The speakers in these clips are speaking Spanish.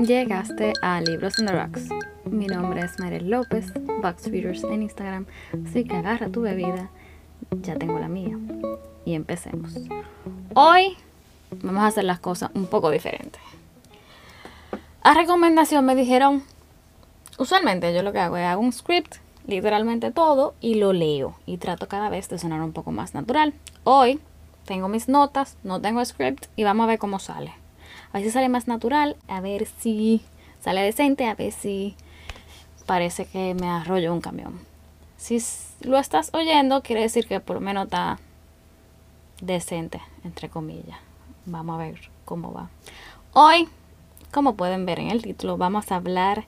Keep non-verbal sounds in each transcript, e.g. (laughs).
Llegaste a Libros in the Rocks. Mi nombre es Mariel López, Box Readers en Instagram, así que agarra tu bebida, ya tengo la mía. Y empecemos. Hoy vamos a hacer las cosas un poco diferentes. A recomendación me dijeron, usualmente yo lo que hago es hago un script, literalmente todo, y lo leo. Y trato cada vez de sonar un poco más natural. Hoy tengo mis notas, no tengo script y vamos a ver cómo sale. A si sale más natural, a ver si sale decente, a ver si parece que me arrolló un camión. Si lo estás oyendo, quiere decir que por lo menos está decente, entre comillas. Vamos a ver cómo va. Hoy, como pueden ver en el título, vamos a hablar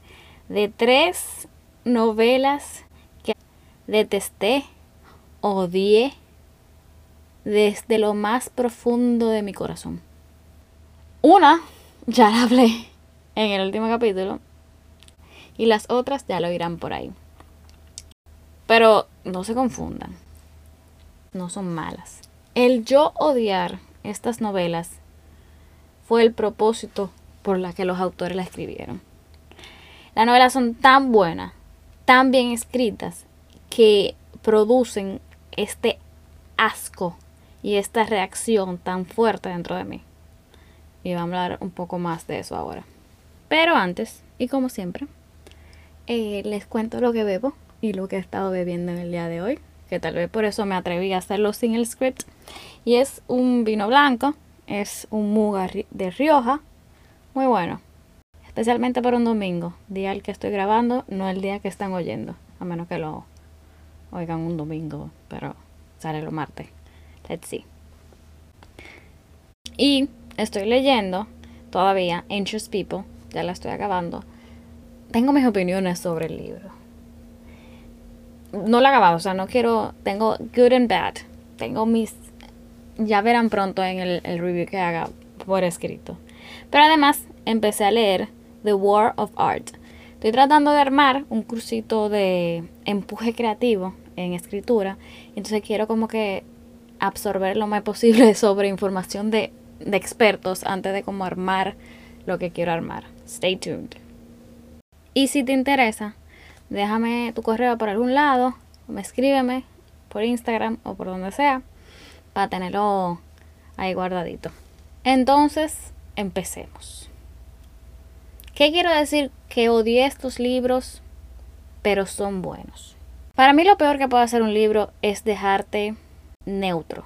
de tres novelas que detesté, odié desde lo más profundo de mi corazón. Una, ya la hablé en el último capítulo. Y las otras ya lo irán por ahí. Pero no se confundan. No son malas. El yo odiar estas novelas fue el propósito por la que los autores la escribieron. Las novelas son tan buenas, tan bien escritas, que producen este asco y esta reacción tan fuerte dentro de mí. Y vamos a hablar un poco más de eso ahora. Pero antes, y como siempre, eh, les cuento lo que bebo y lo que he estado bebiendo en el día de hoy, que tal vez por eso me atreví a hacerlo sin el script. Y es un vino blanco, es un muga de Rioja, muy bueno. Especialmente para un domingo, día al que estoy grabando, no el día que están oyendo, a menos que lo oigan un domingo, pero sale lo martes. Let's see. Y estoy leyendo todavía Anxious People, ya la estoy acabando. Tengo mis opiniones sobre el libro. No la he acabado, o sea, no quiero. Tengo good and bad. Tengo mis. Ya verán pronto en el, el review que haga por escrito. Pero además empecé a leer The War of Art. Estoy tratando de armar un cursito de empuje creativo en escritura. Entonces quiero como que absorber lo más posible (laughs) sobre información de, expertos antes de como armar lo que quiero armar. Stay tuned. Y si te interesa, déjame tu correo por algún lado, me escríbeme por Instagram o por donde sea, para tenerlo ahí guardadito. Entonces, empecemos. ¿Qué quiero decir? Que odié estos libros, pero son buenos. Para mí lo peor que puede hacer un libro es dejarte neutro.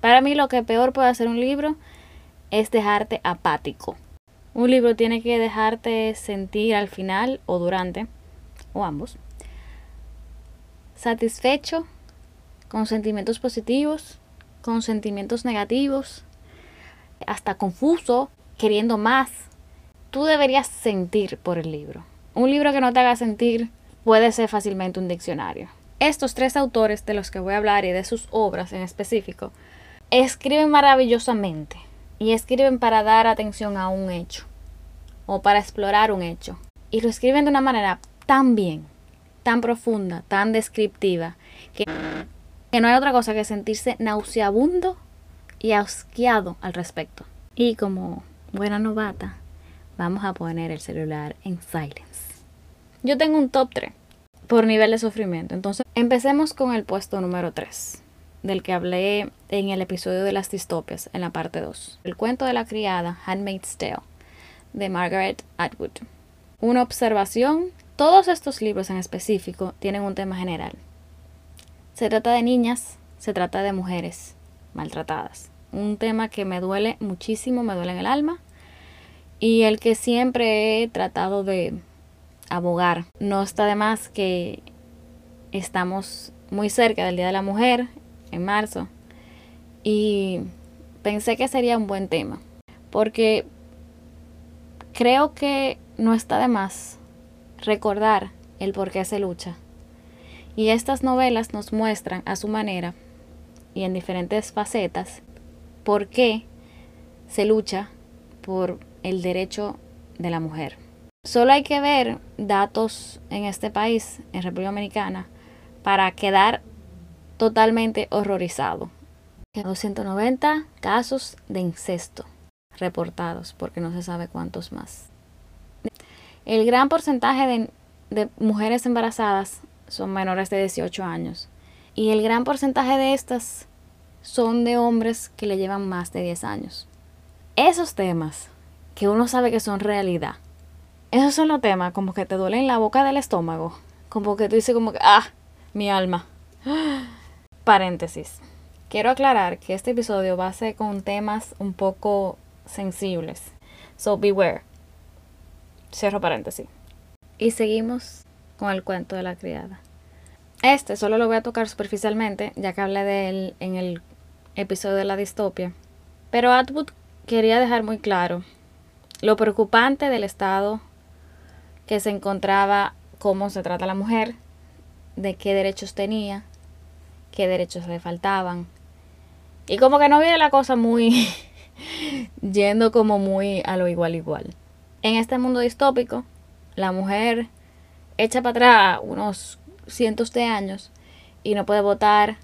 Para mí lo que peor puede hacer un libro es dejarte apático. Un libro tiene que dejarte sentir al final o durante, o ambos, satisfecho, con sentimientos positivos, con sentimientos negativos, hasta confuso, queriendo más. Tú deberías sentir por el libro. Un libro que no te haga sentir puede ser fácilmente un diccionario. Estos tres autores de los que voy a hablar y de sus obras en específico, escriben maravillosamente y escriben para dar atención a un hecho o para explorar un hecho. Y lo escriben de una manera tan bien, tan profunda, tan descriptiva, que, que no hay otra cosa que sentirse nauseabundo y asqueado al respecto. Y como buena novata, vamos a poner el celular en silence. Yo tengo un top 3 por nivel de sufrimiento. Entonces, empecemos con el puesto número 3, del que hablé en el episodio de las distopias, en la parte 2. El cuento de la criada, Handmaid's Tale, de Margaret Atwood. Una observación, todos estos libros en específico tienen un tema general. Se trata de niñas, se trata de mujeres maltratadas. Un tema que me duele muchísimo, me duele en el alma y el que siempre he tratado de abogar. No está de más que estamos muy cerca del Día de la Mujer, en marzo, y pensé que sería un buen tema, porque creo que no está de más recordar el por qué se lucha. Y estas novelas nos muestran a su manera y en diferentes facetas por qué se lucha por el derecho de la mujer. Solo hay que ver datos en este país, en República Dominicana, para quedar totalmente horrorizado. 290 casos de incesto reportados, porque no se sabe cuántos más. El gran porcentaje de, mujeres embarazadas son menores de 18 años. Y el gran porcentaje de estas son de hombres que le llevan más de 10 años. Esos temas que uno sabe que son realidad. Esos son los temas como que te duelen la boca del estómago. Como que tú dices como que, ah, mi alma. (gasps) Paréntesis. Quiero aclarar que este episodio va a ser con temas un poco sensibles. So beware. Cierro paréntesis. Y seguimos con el cuento de la criada. Este solo lo voy a tocar superficialmente, ya que hablé de él en el episodio de la distopia. Pero Atwood quería dejar muy claro lo preocupante del estado que se encontraba, cómo se trata la mujer, de qué derechos tenía, qué derechos le faltaban. Y como que no viene la cosa muy (laughs) yendo como muy a lo igual igual. En este mundo distópico, la mujer echa para atrás unos cientos de años y no puede votar,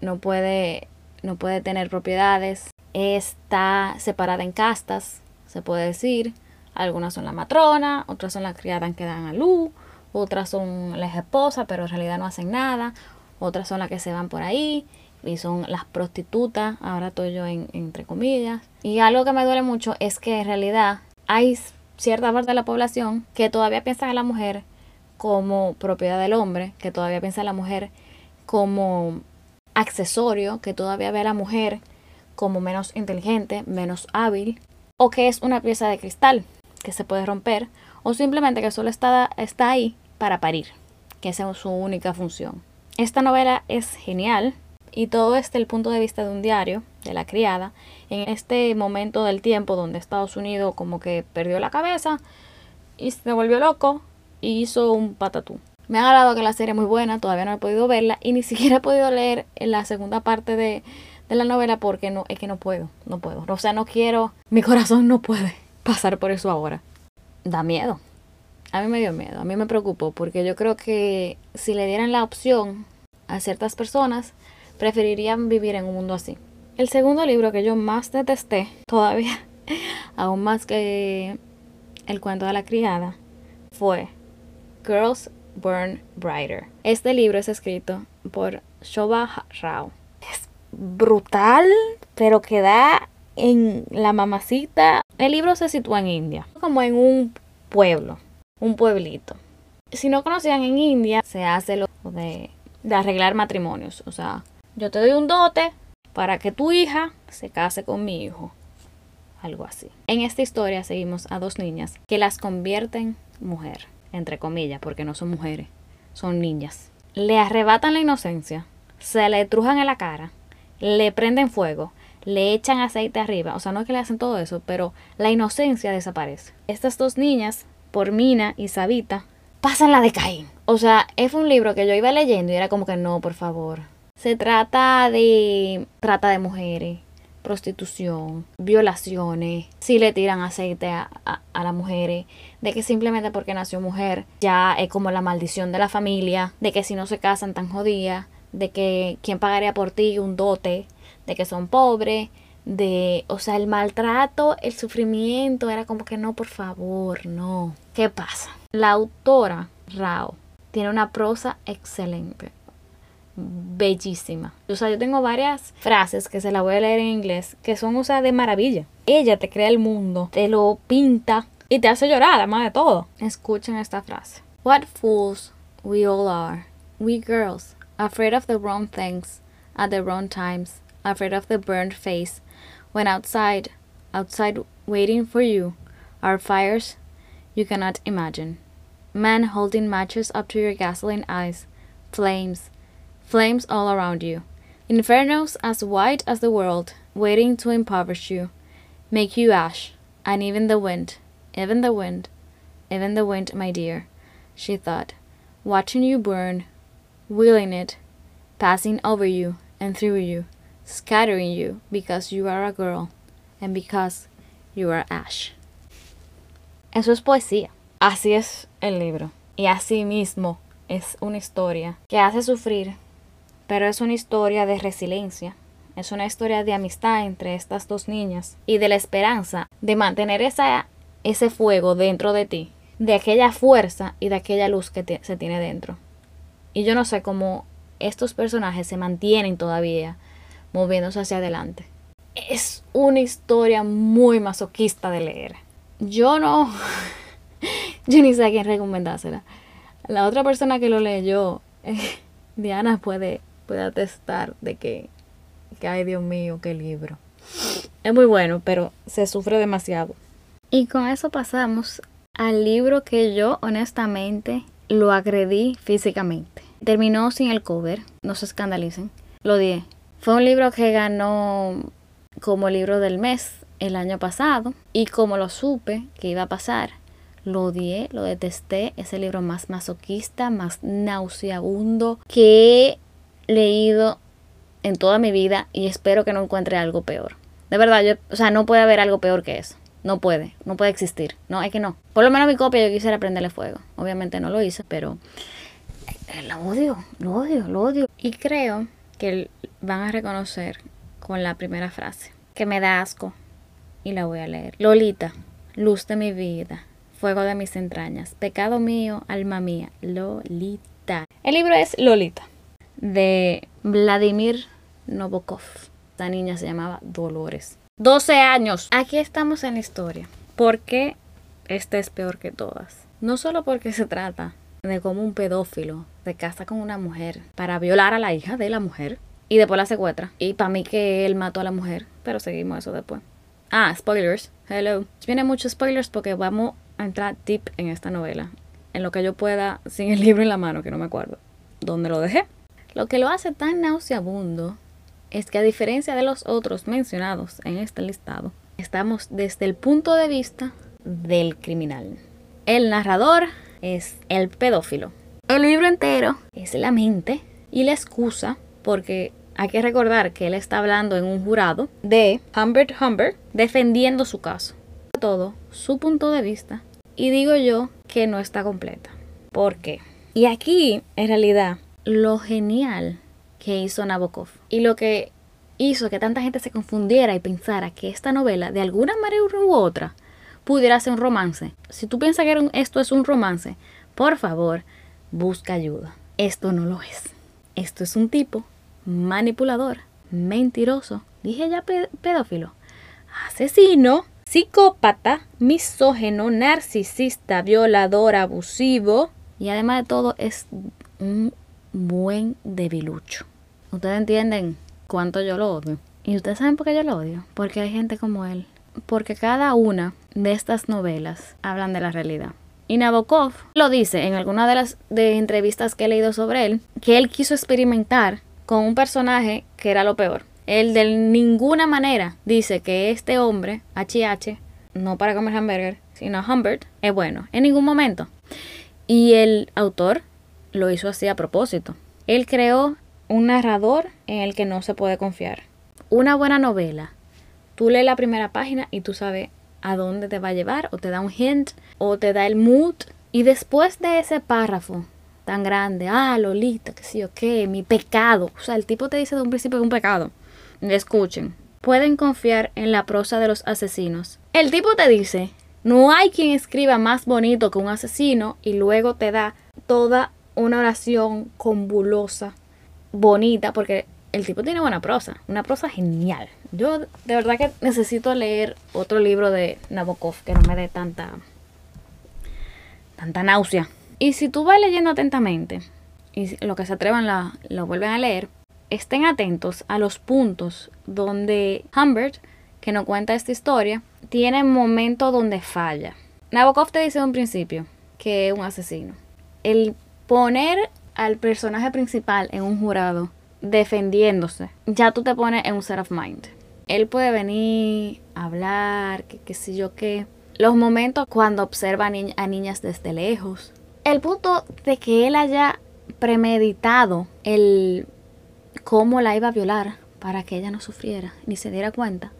no puede, no puede tener propiedades, está separada en castas, se puede decir. Algunas son la matrona, otras son las criadas que dan a luz, otras son las esposas, pero en realidad no hacen nada, otras son las que se van por ahí y son las prostitutas, ahora estoy yo en, entre comillas. Y algo que me duele mucho es que en realidad hay cierta parte de la población que todavía piensa en la mujer como propiedad del hombre, que todavía piensa en la mujer como accesorio, que todavía ve a la mujer como menos inteligente, menos hábil, o que es una pieza de cristal que se puede romper, o simplemente que solo está, está ahí para parir, que esa es su única función. Esta novela es genial y todo desde el punto de vista de un diario, de la criada, en este momento del tiempo donde Estados Unidos como que perdió la cabeza y se volvió loco y hizo un patatú. Me ha agradado que la serie es muy buena, todavía no he podido verla y ni (laughs) siquiera he podido leer la segunda parte de, de la novela porque no, es que no puedo, no puedo. O sea, no quiero, mi corazón no puede (laughs) pasar por eso ahora. Da miedo. A mí me dio miedo, a mí me preocupó porque yo creo que si le dieran la opción a ciertas personas, preferirían vivir en un mundo así. El segundo libro que yo más detesté, (laughs) todavía, aún más que el cuento de la criada, fue Girls Burn Brighter. Este libro es escrito por Shobha Rao. Es brutal, pero que da en la mamacita. El libro se sitúa en India, como en un pueblo, un pueblito. Si no conocían en India, se hace lo de, de arreglar matrimonios. O sea, yo te doy un dote para que tu hija se case con mi hijo. Algo así. En esta historia seguimos a dos niñas que las convierten mujer entre comillas, porque no son mujeres, son niñas. Le arrebatan la inocencia, se le trujan en la cara, le prenden fuego, le echan aceite arriba, o sea, no es que le hacen todo eso, pero la inocencia desaparece. Estas dos niñas, por Mina y Sabita, pasan la de Caín. O sea, es un libro que yo iba leyendo y era como que no, por favor. Se trata de trata de mujeres, prostitución, violaciones, si le tiran aceite a, a, las mujeres, de que simplemente porque nació mujer ya es como la maldición de la familia, de que si no se casan tan jodidas, de que quién pagaría por ti un dote, de que son pobres, de, o sea, el maltrato, el sufrimiento, era como que no, por favor, no. ¿Qué pasa? La autora, Rao, tiene una prosa excelente bellísima. O sea, yo tengo varias frases que se las voy a leer en inglés que son, o sea, de maravilla. Ella te crea el mundo, te lo pinta y te hace llorar, además de todo. Escuchen esta frase. What fools we all are. We girls, afraid of the wrong things at the wrong times, afraid of the burned face. When outside, outside waiting for you, are fires you cannot imagine. Men holding matches up to your gasoline eyes, flames flames all around you, infernos as wide as the world, waiting to impoverish you, make you ash, and even the wind, even the wind, even the wind, my dear, she thought, watching you burn, wheeling it, passing over you and through you, scattering you because you are a girl and because you are ash. Eso es poesía. Así es el libro. Y así mismo es una historia que hace sufrir pero es una historia de resiliencia. Es una historia de amistad entre estas dos niñas y de la esperanza de mantener esa, ese fuego dentro de ti de aquella fuerza y de aquella luz que se tiene dentro. Y yo no sé cómo estos personajes se mantienen todavía moviéndose hacia adelante. Es una historia muy masoquista de leer. Yo no, (laughs) yo ni sé a quién recomendársela. La otra persona que lo leyó, (laughs) Diana puede, puede atestar de que, que, ay Dios mío, qué libro. Es muy bueno, pero se sufre demasiado. Y con eso pasamos al libro que yo honestamente lo agredí físicamente. Terminó sin el cover, no se escandalicen. Lo di. Fue un libro que ganó como libro del mes el año pasado y como lo supe que iba a pasar, lo odié, lo detesté. Es el libro más masoquista, más nauseabundo que he leído en toda mi vida y espero que no encuentre algo peor. De verdad, yo, o sea, no puede haber algo peor que eso. No puede, no puede existir. No, es que no. Por lo menos mi copia yo quisiera prenderle fuego. Obviamente no lo hice, pero eh, lo odio, lo odio, lo odio. Y creo que van a reconocer con la primera frase, que me da asco. Y la voy a leer. Lolita, luz de mi vida, fuego de mis entrañas, pecado mío, alma mía, Lolita. El libro es Lolita, de Vladimir Novokov. Esta niña se llamaba Dolores. 12 años. Aquí estamos en la historia. ¿Por qué esta es peor que todas? No solo porque se trata de cómo un pedófilo se casa con una mujer para violar a la hija de la mujer y después la secuestra. Y para mí que él mató a la mujer, pero seguimos eso después. Ah, spoilers. Hello. Viene muchos spoilers porque vamos a entrar deep en esta novela. En lo que yo pueda, sin el libro en la mano, que no me acuerdo. ¿Dónde lo dejé? Lo que lo hace tan nauseabundo es que a diferencia de los otros mencionados en este listado, estamos desde el punto de vista del criminal. El narrador es el pedófilo. El libro entero es la mente y la excusa porque hay que recordar que él está hablando en un jurado de Humbert Humbert defendiendo su caso. Todo su punto de vista y digo yo que no está completa. ¿Por qué? Y aquí, en realidad, lo genial que hizo Nabokov. Y lo que hizo que tanta gente se confundiera y pensara que esta novela, de alguna manera u otra, pudiera ser un romance. Si tú piensas que esto es un romance, por favor, busca ayuda. Esto no lo es. Esto es un tipo manipulador, mentiroso, dije ya pedófilo, asesino, psicópata, misógeno, narcisista, violador, abusivo y además de todo es un buen debilucho. ¿Ustedes entienden cuánto yo lo odio? ¿Y ustedes saben por qué yo lo odio? Porque hay gente como él. Porque cada una de estas novelas hablan de la realidad. Y Nabokov lo dice en alguna de las de entrevistas que he leído sobre él, que él quiso experimentar con un personaje que era lo peor. Él de ninguna manera dice que este hombre, HH, no para comer hamburger, sino Humbert, es bueno. En ningún momento. Y el autor lo hizo así a propósito. Él creó un narrador en el que no se puede confiar. Una buena novela. Tú lees la primera página y tú sabes a dónde te va a llevar, o te da un hint, o te da el mood. Y después de ese párrafo tan grande, ah, Lolita, que sí o qué, mi pecado. O sea, el tipo te dice de un principio que un pecado. Escuchen, pueden confiar en la prosa de los asesinos. El tipo te dice, no hay quien escriba más bonito que un asesino y luego te da toda una oración convulosa, bonita, porque el tipo tiene buena prosa, una prosa genial. Yo de verdad que necesito leer otro libro de Nabokov que no me dé tanta tanta náusea. Y si tú vas leyendo atentamente y lo que se atrevan lo vuelven a leer, estén atentos a los puntos donde Humbert, que nos cuenta esta historia, tiene momentos donde falla. Nabokov te dice en un principio que es un asesino. El poner al personaje principal en un jurado defendiéndose, ya tú te pones en un set of mind. Él puede venir a hablar, que sé yo qué. Los momentos cuando observa a, niñas desde lejos. El punto de que él haya premeditado el cómo la iba a violar para que ella no sufriera ni se diera cuenta.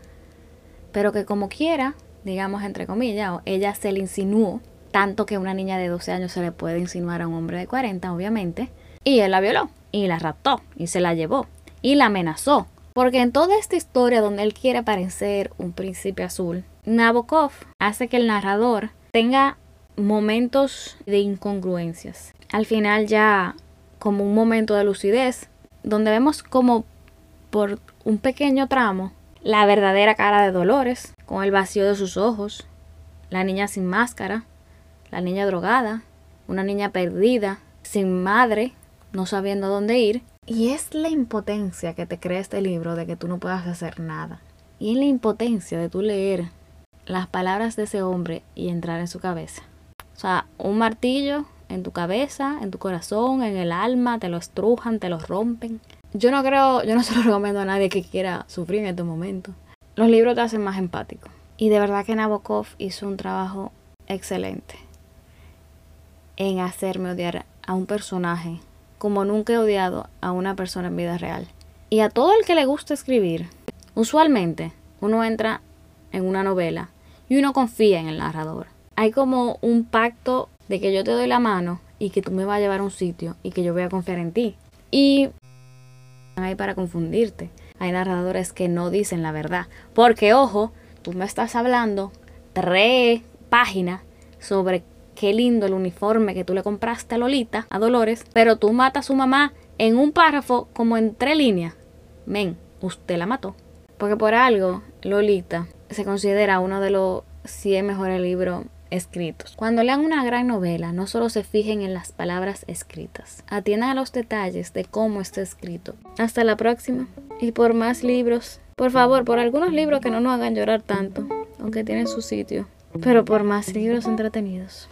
Pero que como quiera, digamos entre comillas, ella se le insinuó, tanto que una niña de 12 años se le puede insinuar a un hombre de 40, obviamente, y él la violó y la raptó y se la llevó y la amenazó. Porque en toda esta historia donde él quiere parecer un príncipe azul, Nabokov hace que el narrador tenga momentos de incongruencias. Al final ya como un momento de lucidez, donde vemos como por un pequeño tramo la verdadera cara de Dolores, con el vacío de sus ojos, la niña sin máscara, la niña drogada, una niña perdida, sin madre, no sabiendo dónde ir. Y es la impotencia que te crea este libro de que tú no puedas hacer nada. Y es la impotencia de tú leer las palabras de ese hombre y entrar en su cabeza. O sea, un martillo en tu cabeza, en tu corazón, en el alma, te lo estrujan, te lo rompen. Yo no creo, yo no (laughs) se lo recomiendo a nadie que quiera sufrir en este momento. Los libros te hacen más empático. Y de verdad que Nabokov hizo un trabajo excelente en hacerme odiar a un personaje como nunca he odiado a una persona en vida real. Y a todo el que le gusta escribir, usualmente uno entra en una novela y uno confía en el narrador. Hay como un pacto de que yo te doy la mano y que tú me vas a llevar a un sitio y que yo voy a confiar en ti. Y hay para confundirte. Hay narradores que no dicen la verdad. Porque, ojo, tú me estás hablando tres páginas sobre qué lindo el uniforme que tú le compraste a Lolita, a Dolores, pero tú matas a su mamá en un párrafo como en tres líneas. Men, usted la mató. Porque por algo, Lolita se considera uno de los 100 mejores libros escritos. Cuando lean una gran novela, no solo se fijen en las palabras escritas, atiendan a los detalles de cómo está escrito. Hasta la próxima. Y por más libros, por favor, por algunos libros que no nos hagan llorar tanto, aunque tienen su sitio, pero por más libros entretenidos.